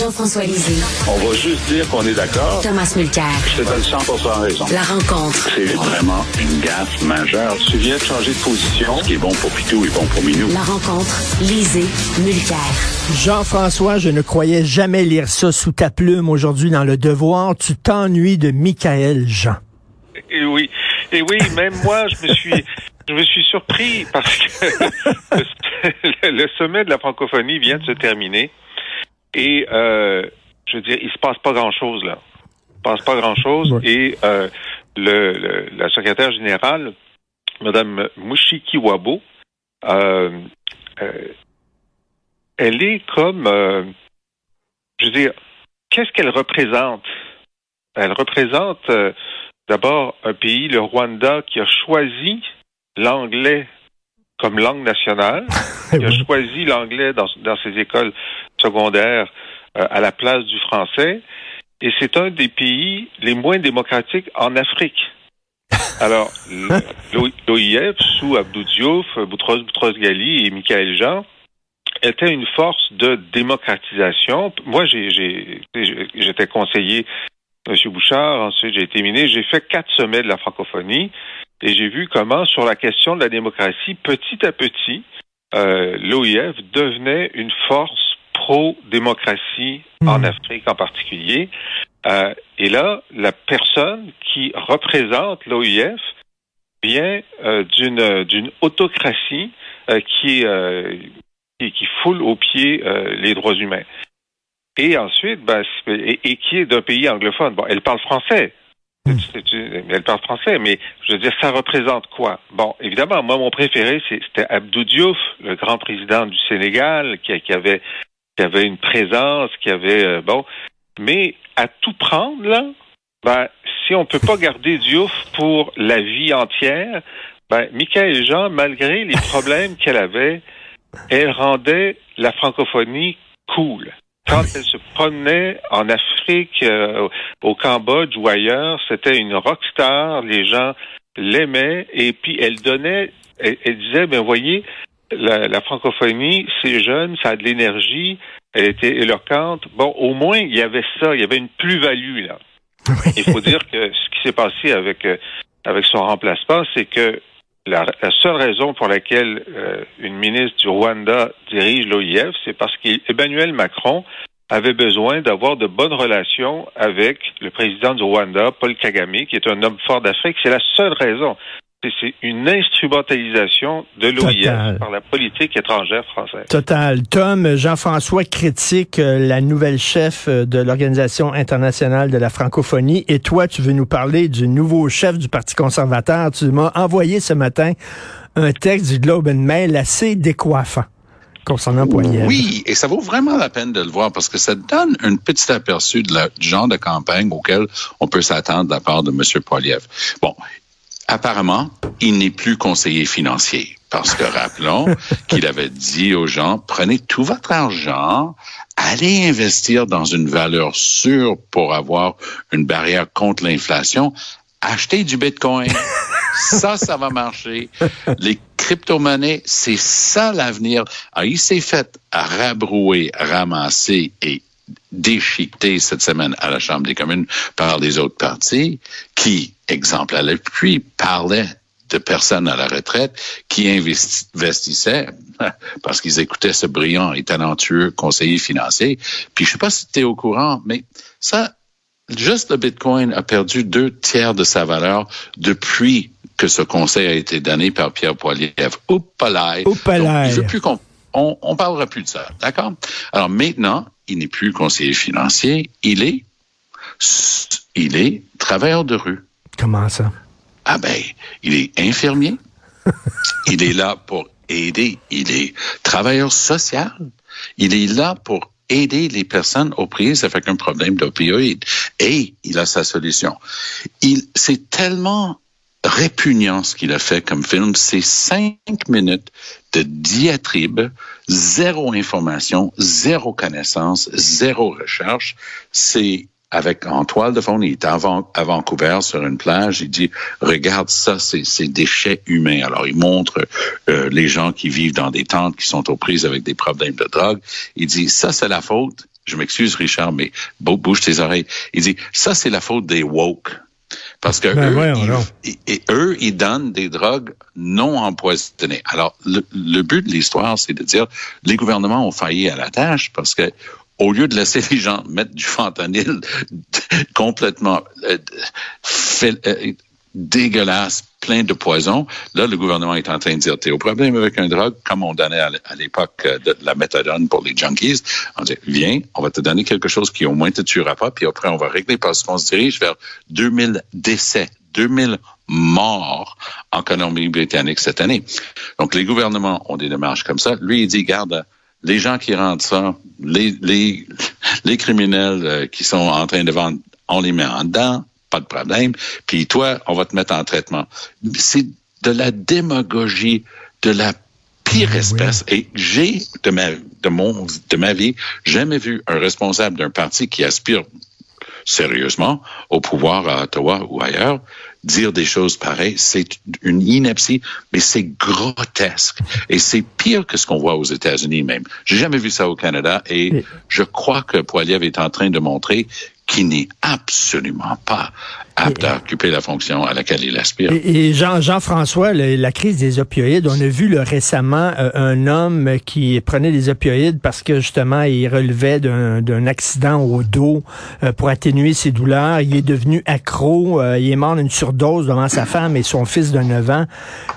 Jean-François Lisée. On va juste dire qu'on est d'accord. Thomas Mulcair. Je te donne 100 raison. La rencontre. C'est vraiment une gaffe majeure. Tu viens de changer de position. Ce qui est bon pour Pitou est bon pour Minou. La rencontre. Lisée. Mulcair. Jean-François, je ne croyais jamais lire ça sous ta plume aujourd'hui dans Le Devoir. Tu t'ennuies de Michael Jean. Et oui. Et oui, même moi, je me suis, je me suis surpris parce que le, le sommet de la francophonie vient de se terminer. Et euh, je veux dire, il se passe pas grand-chose là. Il se passe pas grand-chose. Et euh, le, le, la secrétaire générale, Madame Mushiki Wabo, euh, elle est comme, je veux dire, qu'est-ce qu'elle représente? Elle représente d'abord un pays, le Rwanda, qui a choisi l'anglais comme langue nationale, qui a choisi l'anglais dans, dans ses écoles secondaires euh, à la place du français, et c'est un des pays les moins démocratiques en Afrique. Alors, l'OIF, sous Abdou Diouf, Boutros Boutros Ghali et Michael Jean, était une force de démocratisation. Moi, j'étais conseiller M. Bouchard, ensuite j'ai été ministre, j'ai fait quatre sommets de la francophonie et j'ai vu comment, sur la question de la démocratie, petit à petit, euh, l'OIF devenait une force pro-démocratie en Mhm. Afrique en particulier. Euh, et là, la personne qui représente l'OIF vient euh, d'une d'une autocratie euh, qui, euh, qui qui foule aux pieds euh, les droits humains. Et ensuite, ben, et, et qui est d'un pays anglophone. Bon, elle parle français. Hmm. Elle parle français, mais je veux dire, ça représente quoi? Bon, évidemment, moi, mon préféré, c'était Abdou Diouf, le grand président du Sénégal, qui, qui avait qui avait une présence, qui avait euh, bon, mais à tout prendre là, ben si on peut pas garder Diouf pour la vie entière, ben Michael Jean, malgré les problèmes qu'elle avait, elle rendait la francophonie cool. Quand elle se promenait en Afrique, euh, au Cambodge ou ailleurs, c'était une rockstar. Les gens l'aimaient et puis elle donnait, elle, elle disait, ben voyez, la, la francophonie, c'est jeune, ça a de l'énergie, elle était éloquente. Bon, au moins, il y avait ça, il y avait une plus-value, là. Il faut dire que ce qui s'est passé avec, euh, avec son remplacement, c'est que la, la seule raison pour laquelle euh, une ministre du Rwanda dirige l'OIF, c'est parce qu'Emmanuel Macron avait besoin d'avoir de bonnes relations avec le président du Rwanda, Paul Kagame, qui est un homme fort d'Afrique. C'est la seule raison. C'est- une instrumentalisation de l'OIF par la politique étrangère française. Total. Tom, Jean-François critique euh, la nouvelle chef euh, de l'Organisation internationale de la francophonie. Et toi, tu veux nous parler du nouveau chef du Parti conservateur. Tu m'as envoyé ce matin un texte du Globe and Mail assez décoiffant concernant Poilievre. Oui, et ça vaut vraiment la peine de le voir parce que ça donne un petit aperçu de la, du genre de campagne auquel on peut s'attendre de la part de M. Poiliev. Bon, apparemment, il n'est plus conseiller financier parce que rappelons qu'il avait dit aux gens, prenez tout votre argent, allez investir dans une valeur sûre pour avoir une barrière contre l'inflation, achetez du Bitcoin. Ça, ça va marcher. Les crypto-monnaies, c'est ça l'avenir. Alors, il s'est fait rabrouer, ramasser et déchiqueter cette semaine à la Chambre des communes par les autres partis qui, exemple à l'appui, parlaient de personnes à la retraite qui investi- investissaient parce qu'ils écoutaient ce brillant et talentueux conseiller financier. Puis je sais pas si tu es au courant, mais ça, juste le Bitcoin a perdu deux tiers de sa valeur depuis que ce conseil a été donné par Pierre Poilievre. Oupalaï. Oupalaï. Donc, Je veux plus qu'on on, on parlera plus de ça, d'accord? Alors maintenant, il n'est plus conseiller financier, il est il est travailleur de rue. Comment ça? Ah ben, il est infirmier. il est là pour aider. Il est travailleur social. Il est là pour aider les personnes aux prises avec un problème d'opioïdes. Et il a sa solution. Il, c'est tellement répugnant ce qu'il a fait comme film. C'est cinq minutes de diatribe, zéro information, zéro connaissance, zéro recherche. C'est avec en toile de fond, il est à, Van- à Vancouver sur une plage. Il dit regarde ça, c'est c'est déchets humains. Alors il montre euh, les gens qui vivent dans des tentes qui sont aux prises avec des problèmes de drogue. Il dit ça c'est la faute je m'excuse Richard, mais bouge tes oreilles. Il dit, ça c'est la faute des woke. Parce que Ben eux, voyons ils, et, et eux, ils donnent des drogues non empoisonnées. Alors, le, le but de l'histoire, c'est de dire les gouvernements ont failli à la tâche parce que au lieu de laisser les gens mettre du fentanyl complètement euh, fait- euh, dégueulasse, plein de poison, là, le gouvernement est en train de dire, t'es au problème avec un drogue, comme on donnait à l'époque euh, de la méthadone pour les junkies. On dit, viens, on va te donner quelque chose qui au moins te tuera pas, puis après, on va régler parce qu'on se dirige vers 2000 décès, 2000 morts en Colombie-Britannique cette année. Donc, les gouvernements ont des démarches comme ça. Lui, il dit, garde, les gens qui rendent ça, les criminels euh, qui sont en train de vendre, on les met en dedans, pas de problème. Puis toi, on va te mettre en traitement. C'est de la démagogie, de la pire espèce. Et j'ai, de ma, de mon, de ma vie, jamais vu un responsable d'un parti qui aspire sérieusement au pouvoir à Ottawa ou ailleurs, dire des choses pareilles, c'est une ineptie, mais c'est grotesque. Et c'est pire que ce qu'on voit aux États-Unis même. J'ai jamais vu ça au Canada et Et- je crois que Poiliev est en train de montrer qu'il n'est absolument pas apte à occuper la fonction à laquelle il aspire. Et, et Jean, Jean-François, le- la crise des opioïdes, on a vu le, récemment euh, un homme qui prenait des opioïdes parce que justement il relevait d'un d'un accident au dos euh, pour atténuer ses douleurs. Il est devenu accro, euh, il est mort d'une surdose devant sa femme et son fils de 9 ans.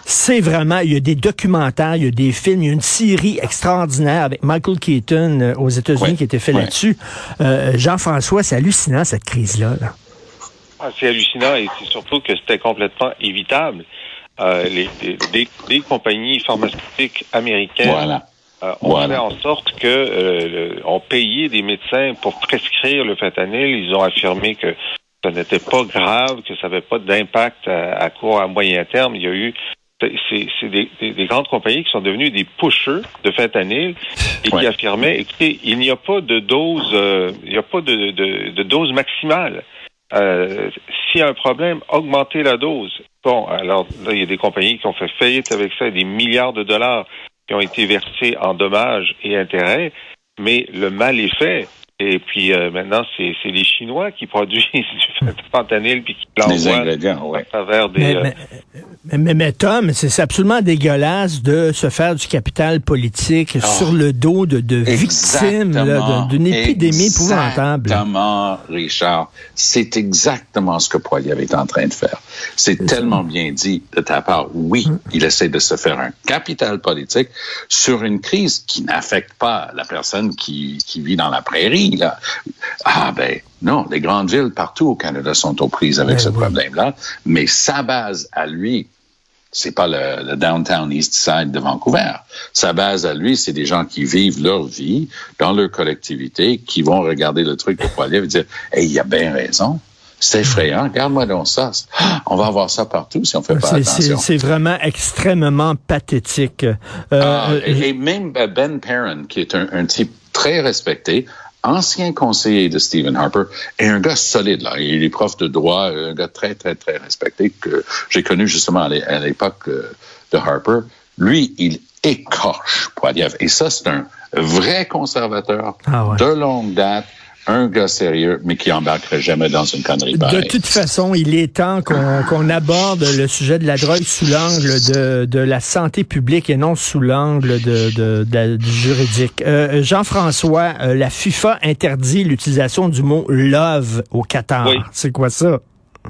C'est vraiment, il y a des documentaires, il y a des films, il y a une série extraordinaire avec Michael Keaton aux États-Unis Ouais, qui a été fait ouais. là-dessus. Jean-François, c'est hallucinant cette crise-là. là. Ah, c'est hallucinant et c'est surtout que c'était complètement évitable. Euh, les, les, les- les compagnies pharmaceutiques américaines Voilà. euh, ont Voilà. fait en sorte que euh, le- payé des médecins pour prescrire le fentanyl. Ils ont affirmé que ça n'était pas grave, que ça n'avait pas d'impact à, à court à moyen terme. Il y a eu c'est des, des- des grandes compagnies qui sont devenues des pushers de fentanyl et qui affirmaient écoutez, il n'y a pas de dose euh, il n'y a pas de, de, de dose maximale. Euh, S'il y a un problème, augmentez la dose. Bon, alors là, il y a des compagnies qui ont fait faillite avec ça, des milliards de dollars qui ont été versés en dommages et intérêts, mais le mal est fait. Et puis euh, maintenant, c'est les Chinois qui produisent du fentanyl puis qui l'envoient ingrédients, ouais. à travers des... Mais, euh, mais, mais, mais- mais Tom, c'est absolument dégueulasse de se faire du capital politique Ah. sur le dos de, de victimes d'une épidémie épouvantable. Exactement, Richard. C'est exactement ce que Poiliev est en train de faire. C'est tellement bien dit de ta part. Oui, Hum. il essaie de se faire un capital politique sur une crise qui n'affecte pas la personne qui, qui vit dans la prairie. Là. Ah ben non, les grandes villes partout au Canada sont aux prises avec Ben ce oui. problème-là. Mais sa base à lui, c'est pas le, le downtown East Side de Vancouver. Sa base à lui, c'est des gens qui vivent leur vie dans leur collectivité, qui vont regarder le truc de Poiliev et dire, hey, il a bien raison. C'est effrayant. Regarde-moi donc ça. Ah, On va avoir ça partout si on fait pas attention. c'est vraiment extrêmement pathétique. Euh, Ah, euh, et, et même Ben Perrin, qui est un, un type très respecté, ancien conseiller de Stephen Harper, et un gars solide. Là. Il est prof de droit, un gars très, très, très respecté que j'ai connu justement à l'é- à l'époque euh, de Harper. Lui, il écorche Poiliev. Et ça, c'est un vrai conservateur Ah ouais. de longue date, un gars sérieux, mais qui embarquerait jamais dans une connerie de pareille. toute façon, il est temps qu'on qu'on aborde le sujet de la drogue sous l'angle de, de la santé publique et non sous l'angle de, de- de- du juridique. Euh, Jean-François, euh, la FIFA interdit l'utilisation du mot love au Qatar. Oui. C'est quoi ça?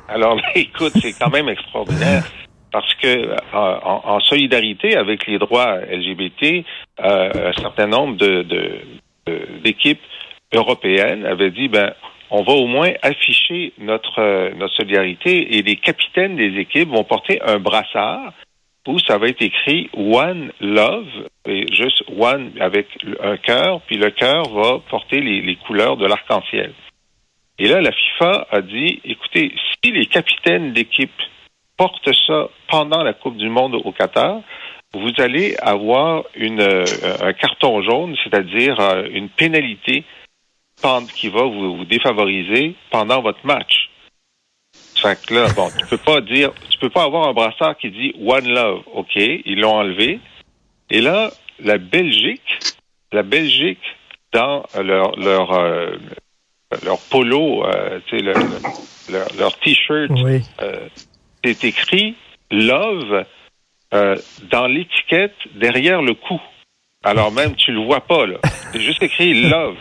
Alors, écoute, c'est quand même extraordinaire parce que euh, en, en solidarité avec les droits LGBT, euh, un certain nombre de, de- européennes avaient dit ben on va au moins afficher notre euh, notre solidarité et les capitaines des équipes vont porter un brassard où ça va être écrit One Love, et juste One avec un cœur, puis le cœur va porter les, couleurs de l'arc-en-ciel. Et là, la FIFA a dit, écoutez, si les capitaines d'équipe portent ça pendant la Coupe du Monde au Qatar, vous allez avoir euh, un carton jaune, c'est-à-dire euh, une pénalité qui va vous, vous défavoriser pendant votre match. Fait que là, bon, tu peux pas dire, tu peux pas avoir un brassard qui dit One Love. OK, ils l'ont enlevé. Et là, la Belgique, la Belgique dans leur leur euh, leur polo, euh, leur, leur t-shirt, Oui. euh, c'est écrit Love euh, dans l'étiquette derrière le cou. Alors même, tu le vois pas, là. C'est juste écrit Love.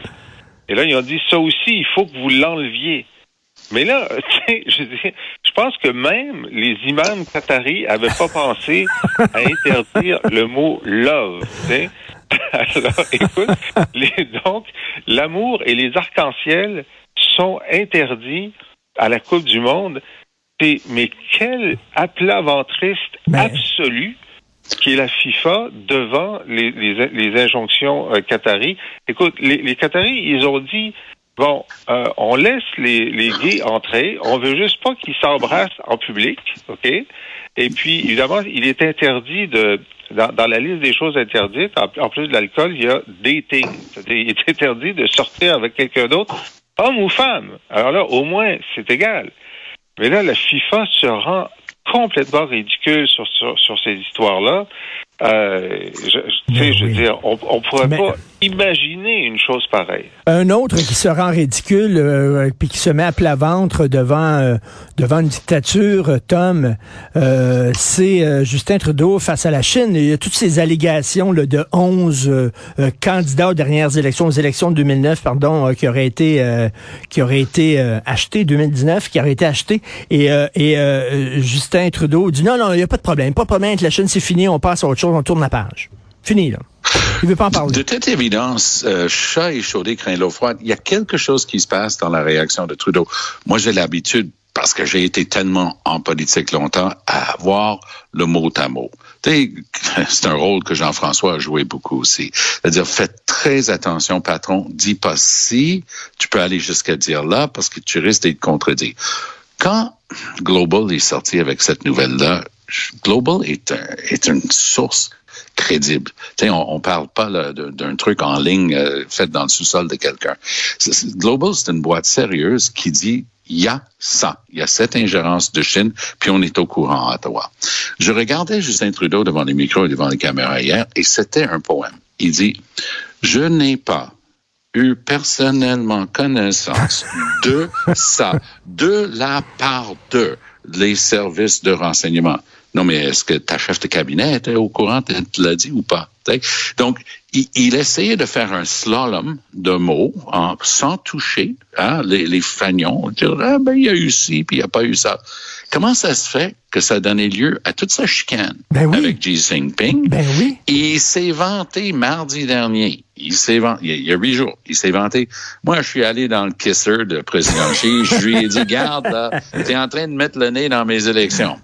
Et là, ils ont dit, ça aussi, il faut que vous l'enleviez. Mais là, tu sais, je, veux dire, je pense que même les imams qataris avaient pas pensé à interdire le mot love. Alors, écoute, les- donc, l'amour et les arcs-en-ciel sont interdits à la Coupe du Monde. Mais quel aplat ventriste Mais- absolu qui est la FIFA devant les, les, les injonctions euh. Écoute, les, les Qataris, ils ont dit bon, euh, on laisse les, les gays entrer, on veut juste pas qu'ils s'embrassent en public, ok? Et puis, évidemment, il est interdit de dans, dans la liste des choses interdites, en, en plus de l'alcool, il y a dating. C'est-à-dire, il est interdit de sortir avec quelqu'un d'autre, homme ou femme. Alors là, au moins, c'est égal. Mais là, la FIFA se rend complètement ridicule sur, sur, sur ces histoires-là. Euh, je, je- tu sais, Mais je veux dire, on, pourrait Mais- pas imaginer une chose pareille. Un autre qui se rend ridicule euh, puis qui se met à plat ventre devant euh, devant une dictature, euh, Tom, euh, c'est Justin Trudeau face à la Chine. Il y a toutes ces allégations là, de 11 euh, euh, candidats aux dernières élections, aux élections de 2009, pardon, qui auraient été qui auraient été achetés 2019, qui auraient été achetés. Et, et Justin Trudeau dit non non, il y a pas de problème, pas de problème avec la Chine, c'est fini, on passe à autre chose, on tourne la page. Fini là. Il veut pas en parler. De toute évidence, euh, chat échaudé craint l'eau froide. Il y a quelque chose qui se passe dans la réaction de Trudeau. Moi, j'ai l'habitude, parce que j'ai été tellement en politique longtemps, à avoir le mot à mot. C'est un rôle que Jean-François a joué beaucoup aussi. C'est-à-dire, faites très attention, patron. Dis pas si, tu peux aller jusqu'à dire là, parce que tu risques d'être contredit. Quand Global est sorti avec cette nouvelle-là, Global est, un- est une source crédible. On, on parle pas d'un truc en ligne euh, fait dans le sous-sol de quelqu'un. Global, c'est une boîte sérieuse qui dit il y a ça, il y a cette ingérence de Chine, puis on est au courant à Ottawa. Je regardais Justin Trudeau devant les micros et devant les caméras hier, et c'était un poème. Il dit Je n'ai pas eu personnellement connaissance de ça, de la part de les services de renseignement. Non, mais est-ce que ta chef de cabinet était au courant, l'as dit ou pas? T'sais? Donc, il, il essayait de faire un slalom de mots en, sans toucher hein, les, les fagnons, dire ah, ben, il y a eu ci, puis il n'y a pas eu ça. Comment ça se fait que ça a donné lieu à toute sa chicane Ben oui. avec Xi Jinping? Ben oui. Il s'est vanté mardi dernier. Il s'est vanté, il y a- huit jours. Il s'est vanté. Moi, je suis allé dans le kisser de président Xi. Je lui ai dit, garde, là, t'es en train de mettre le nez dans mes élections.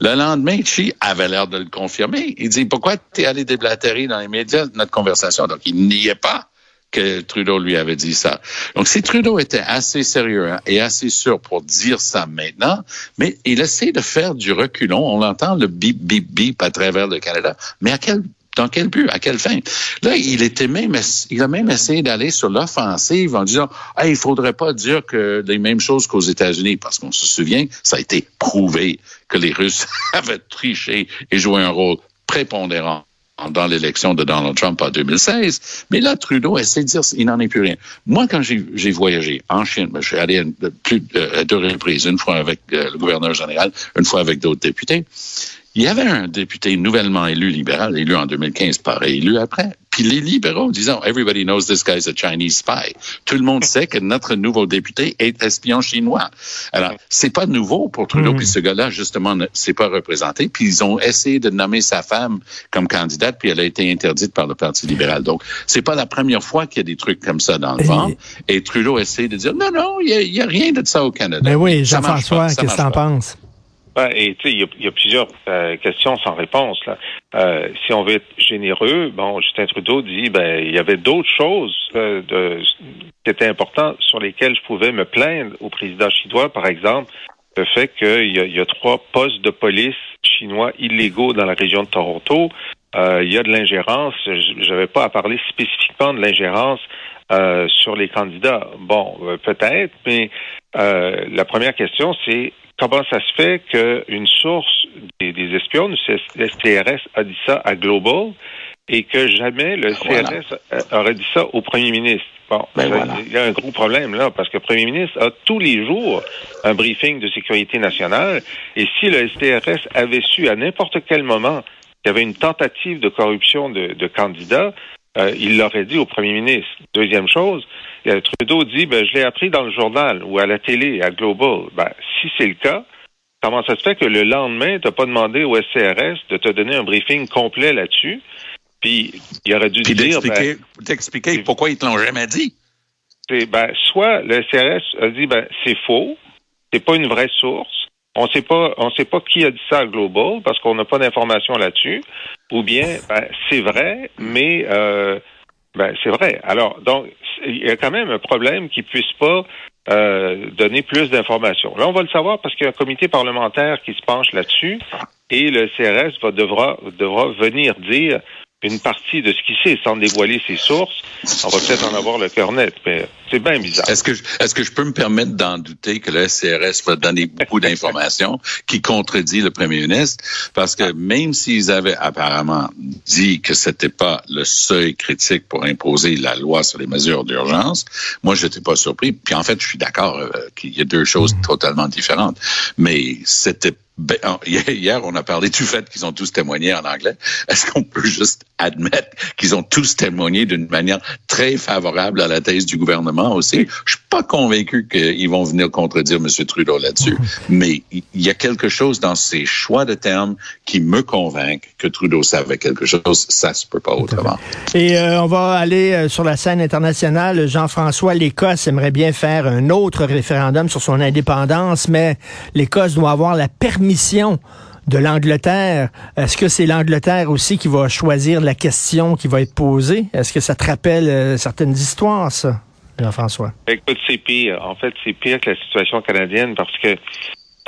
Le lendemain, Xi avait l'air de le confirmer. Il dit, pourquoi t'es allé déblatérer dans les médias notre conversation? Donc, il niait pas que Trudeau lui avait dit ça. Donc, si Trudeau était assez sérieux hein, et assez sûr pour dire ça maintenant, mais il essaie de faire du reculon. On entend le bip, bip, bip à travers le Canada. Mais à quel dans quel but? À quelle fin? Là, il était même, il a même essayé d'aller sur l'offensive en disant, hey, il faudrait pas dire que les mêmes choses qu'aux États-Unis, parce qu'on se souvient, ça a été prouvé que les Russes avaient triché et joué un rôle prépondérant dans l'élection de Donald Trump en 2016. Mais là, Trudeau essaie de dire il n'en est plus rien. Moi, quand j'ai voyagé en Chine, je suis allé à, à deux reprises, une fois avec euh, le gouverneur général, une fois avec d'autres députés. Il y avait un député nouvellement élu libéral, élu en 2015, pas réélu après. Puis les libéraux disant Everybody knows this guy's a Chinese spy. Tout le monde sait que notre nouveau député est espion chinois. Alors, c'est pas nouveau pour Trudeau, puis ce gars-là, justement, ne s'est pas représenté. Puis ils ont essayé de nommer sa femme comme candidate, puis elle a été interdite par le Parti libéral. Donc, c'est pas la première fois qu'il y a des trucs comme ça dans le Et- ventre. Et Trudeau essaie de dire non, non, il y y, a rien de ça au Canada. Ben oui, Jean-François, qu'est-ce que t'en penses? Il y a- plusieurs euh, questions sans réponse. Euh, si on veut être généreux, bon, Justin Trudeau dit, ben, il y avait d'autres choses euh, qui étaient importantes sur lesquelles je pouvais me plaindre au président chinois, par exemple, le fait qu'il y, a- trois postes de police chinois illégaux dans la région de Toronto. Il y a de l'ingérence. Je n'avais pas à parler spécifiquement de l'ingérence sur les candidats. Bon, peut-être, mais la première question, c'est comment ça se fait qu'une source des, des espions du STRS a dit ça à Global et que jamais le Voilà. CRS euh, aurait dit ça au premier ministre? Bon, Ben ça, voilà. il y a un gros problème là, parce que le premier ministre a tous les jours un briefing de sécurité nationale, et si le STRS avait su à n'importe quel moment qu'il y avait une tentative de corruption de, de candidats, euh, il l'aurait dit au premier ministre. Deuxième chose, euh, Trudeau dit, ben, je l'ai appris dans le journal ou à la télé, à Global. Ben, si c'est le cas, comment ça se fait que le lendemain, tu n'as pas demandé au SCRS de te donner un briefing complet là-dessus? Puis, il aurait dû Puis dire, ben, d'expliquer d'expliquer pourquoi ils te l'ont jamais dit. ben, soit le SCRS a dit, ben, c'est faux, c'est pas une vraie source, on sait pas, on sait pas qui a dit ça à Global parce qu'on n'a pas d'informations là-dessus, ou bien, ben, c'est vrai, mais, euh, ben, c'est vrai. Alors, donc, il y a quand même un problème qui puisse pas euh, donner plus d'informations. Là, on va le savoir parce qu'il y a un comité parlementaire qui se penche là-dessus et le CRS va devra devra venir dire une partie de ce qu'il sait sans dévoiler ses sources. On va peut-être en avoir le cœur net, mais c'est bien bizarre. Est-ce que, je- est-ce que je peux me permettre d'en douter que le SCRS va donner beaucoup d'informations qui contredit le premier ministre? Parce que même s'ils avaient apparemment dit que c'était pas le seuil critique pour imposer la loi sur les mesures d'urgence, moi, je n'étais pas surpris. Puis en fait, je suis d'accord euh, qu'il y a deux choses totalement différentes. Mais c'était ben, en- hier, on a parlé du fait qu'ils ont tous témoigné en anglais. Est-ce qu'on peut juste admettre qu'ils ont tous témoigné d'une manière très favorable à la thèse du gouvernement aussi? Je suis pas convaincu qu'ils vont venir contredire M. Trudeau là-dessus. Mais il y a quelque chose dans ces choix de termes qui me convainc que Trudeau savait quelque chose. Ça se peut pas autrement. Et euh, on va aller euh, sur la scène internationale. Jean-François, l'Écosse aimerait bien faire un autre référendum sur son indépendance, mais l'Écosse doit avoir la permission de l'Angleterre. Est-ce que c'est l'Angleterre aussi qui va choisir la question qui va être posée? Est-ce que ça te rappelle euh, certaines histoires, ça, Jean-François? Écoute, c'est pire. En fait, c'est pire que la situation canadienne parce que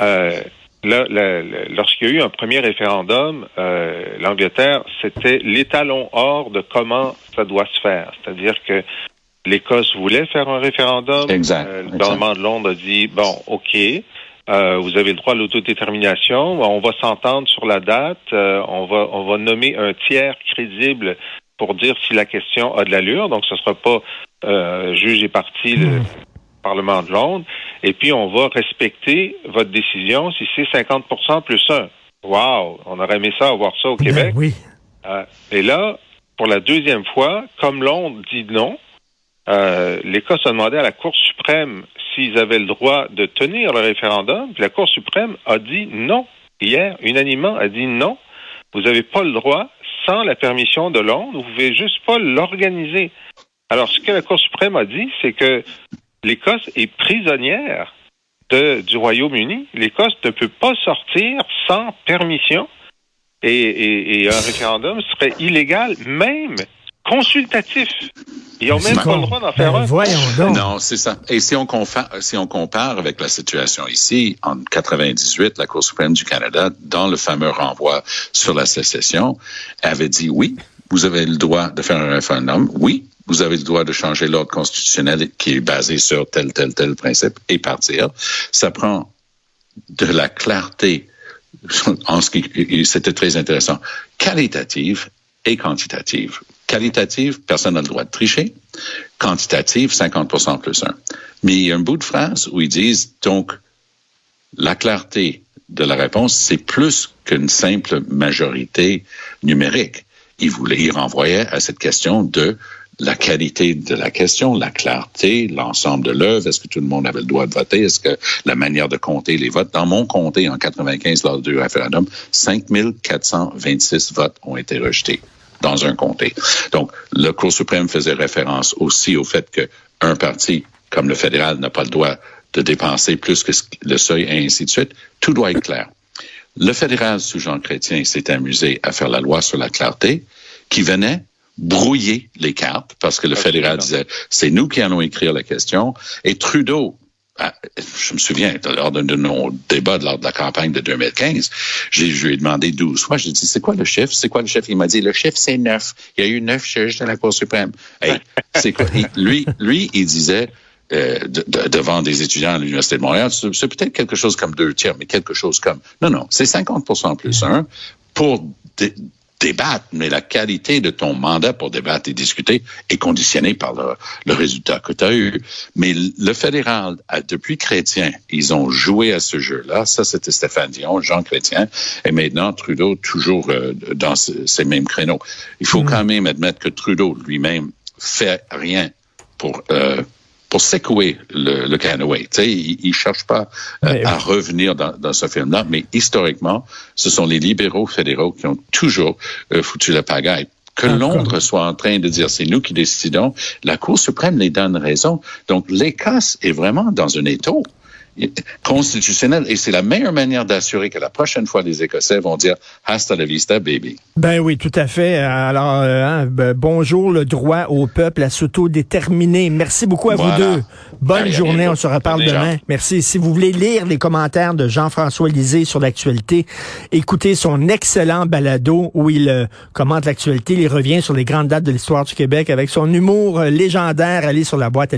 euh, là, là, là, lorsqu'il y a eu un premier référendum, euh, l'Angleterre, c'était l'étalon hors de comment ça doit se faire. C'est-à-dire que l'Écosse voulait faire un référendum. Exact, Euh, le exact. gouvernement de Londres a dit, bon, OK, euh, vous avez le droit à l'autodétermination, on va s'entendre sur la date, euh, on, va, on va nommer un tiers crédible pour dire si la question a de l'allure, donc ce ne sera pas euh, juge et parti le Parlement de Londres, et puis on va respecter votre décision si c'est 50% plus 1. Wow, on aurait aimé ça, avoir ça au Québec. Ben oui. Euh, et là, pour la deuxième fois, comme Londres dit non, euh, l'Écosse a demandé à la Cour suprême s'ils avaient le droit de tenir le référendum, la Cour suprême a dit non. Hier, unanimement, a dit non. Vous n'avez pas le droit, sans la permission de Londres, vous pouvez juste pas l'organiser. Alors, ce que la Cour suprême a dit, c'est que l'Écosse est prisonnière du Royaume-Uni. L'Écosse ne peut pas sortir sans permission et- et un référendum serait illégal, même consultatif. Ils n'ont même pas con. le droit d'en faire Ben, un. Voyons donc. Non, c'est ça. Et si on, compare, si on compare avec la situation ici, en 98, la Cour suprême du Canada, dans le fameux renvoi sur la sécession, avait dit oui, vous avez le droit de faire un référendum. Oui, vous avez le droit de changer l'ordre constitutionnel qui est basé sur tel, tel, tel principe et partir. Ça prend de la clarté en ce qui, c'était très intéressant, qualitative et quantitative. Qualitative, personne n'a le droit de tricher. Quantitative, 50% plus 1. Mais il y a un bout de phrase où ils disent, donc, la clarté de la réponse, c'est plus qu'une simple majorité numérique. Ils voulaient, ils renvoyaient à cette question de la qualité de la question, la clarté, l'ensemble de l'œuvre. Est-ce que tout le monde avait le droit de voter? Est-ce que la manière de compter les votes? Dans mon comté en 95 lors du référendum, 5426 votes ont été rejetés dans un comté. Donc, le Cour suprême faisait référence aussi au fait que un parti comme le fédéral n'a pas le droit de dépenser plus que le seuil et ainsi de suite. Tout doit être clair. Le fédéral sous Jean Chrétien s'est amusé à faire la loi sur la clarté qui venait brouiller les cartes parce que le fédéral disait c'est nous qui allons écrire la question et Trudeau je me souviens, lors de, de nos débats lors de la campagne de 2015, j'ai, je lui ai demandé 12 fois, j'ai dit, c'est quoi le chiffre? C'est quoi le chiffre? Il m'a dit, le chiffre, c'est neuf. Il y a eu neuf juges de la Cour suprême. Hey, c'est quoi? Il- lui, lui, il disait, euh, de- de- devant des étudiants à l'Université de Montréal, c'est, c'est peut-être quelque chose comme deux tiers, mais quelque chose comme... Non, non, c'est 50% plus un pour dé- débattre, mais la qualité de ton mandat pour débattre et discuter est conditionnée par le, le résultat que tu as eu. Mais le fédéral, depuis Chrétien, ils ont joué à ce jeu-là. Ça, c'était Stéphane Dion, Jean Chrétien, et maintenant Trudeau toujours euh, dans ces mêmes créneaux. Il faut mmh. quand même admettre que Trudeau lui-même fait rien pour euh, pour secouer le, le canoë. Il ne cherche pas euh, à revenir dans, dans ce film-là, mais historiquement, ce sont les libéraux fédéraux qui ont toujours euh, foutu la pagaille. Que Londres soit en train de dire c'est nous qui décidons, la Cour suprême les donne raison. Donc l'Écosse est vraiment dans un étau constitutionnel et c'est la meilleure manière d'assurer que la prochaine fois les Écossais vont dire hasta la vista baby. Ben oui, tout à fait. Alors euh, hein, ben, bonjour le droit au peuple à s'autodéterminer. Merci beaucoup à vous deux. Bonne journée, on se reparle demain. Merci. Si vous voulez lire les commentaires de Jean-François Lisée sur l'actualité, écoutez son excellent balado où il euh, commente l'actualité, il revient sur les grandes dates de l'histoire du Québec avec son humour euh, légendaire. Allez sur la boîte